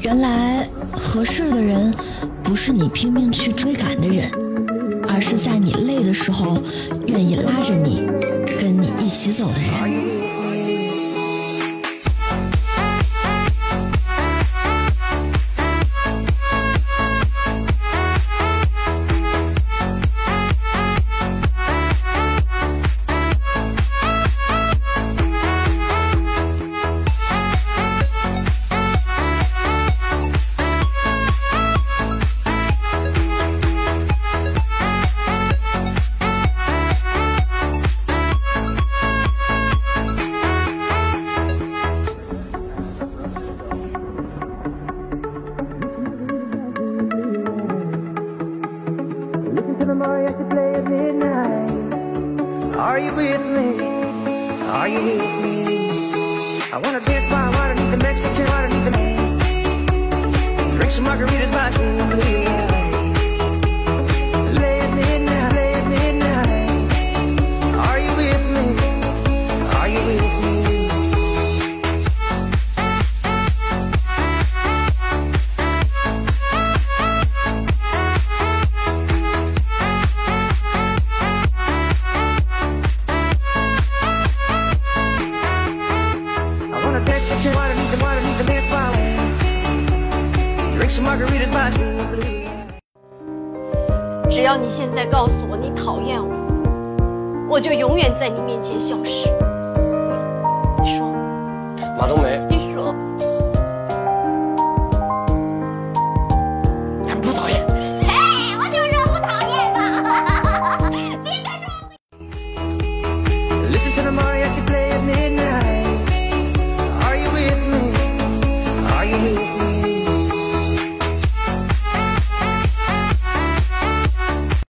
原来合适的人不是你拼命去追赶的人，而是在你累的时候愿意拉着你，跟你一起走的人。The mariachi play at midnight. Are you with me? Are you with me? I wanna dance by 只要你现在告诉我你讨厌我，我就永远在你面前消失。你说，马冬梅。你说，还不讨厌？嘿，我就说不讨厌吧，别跟着我。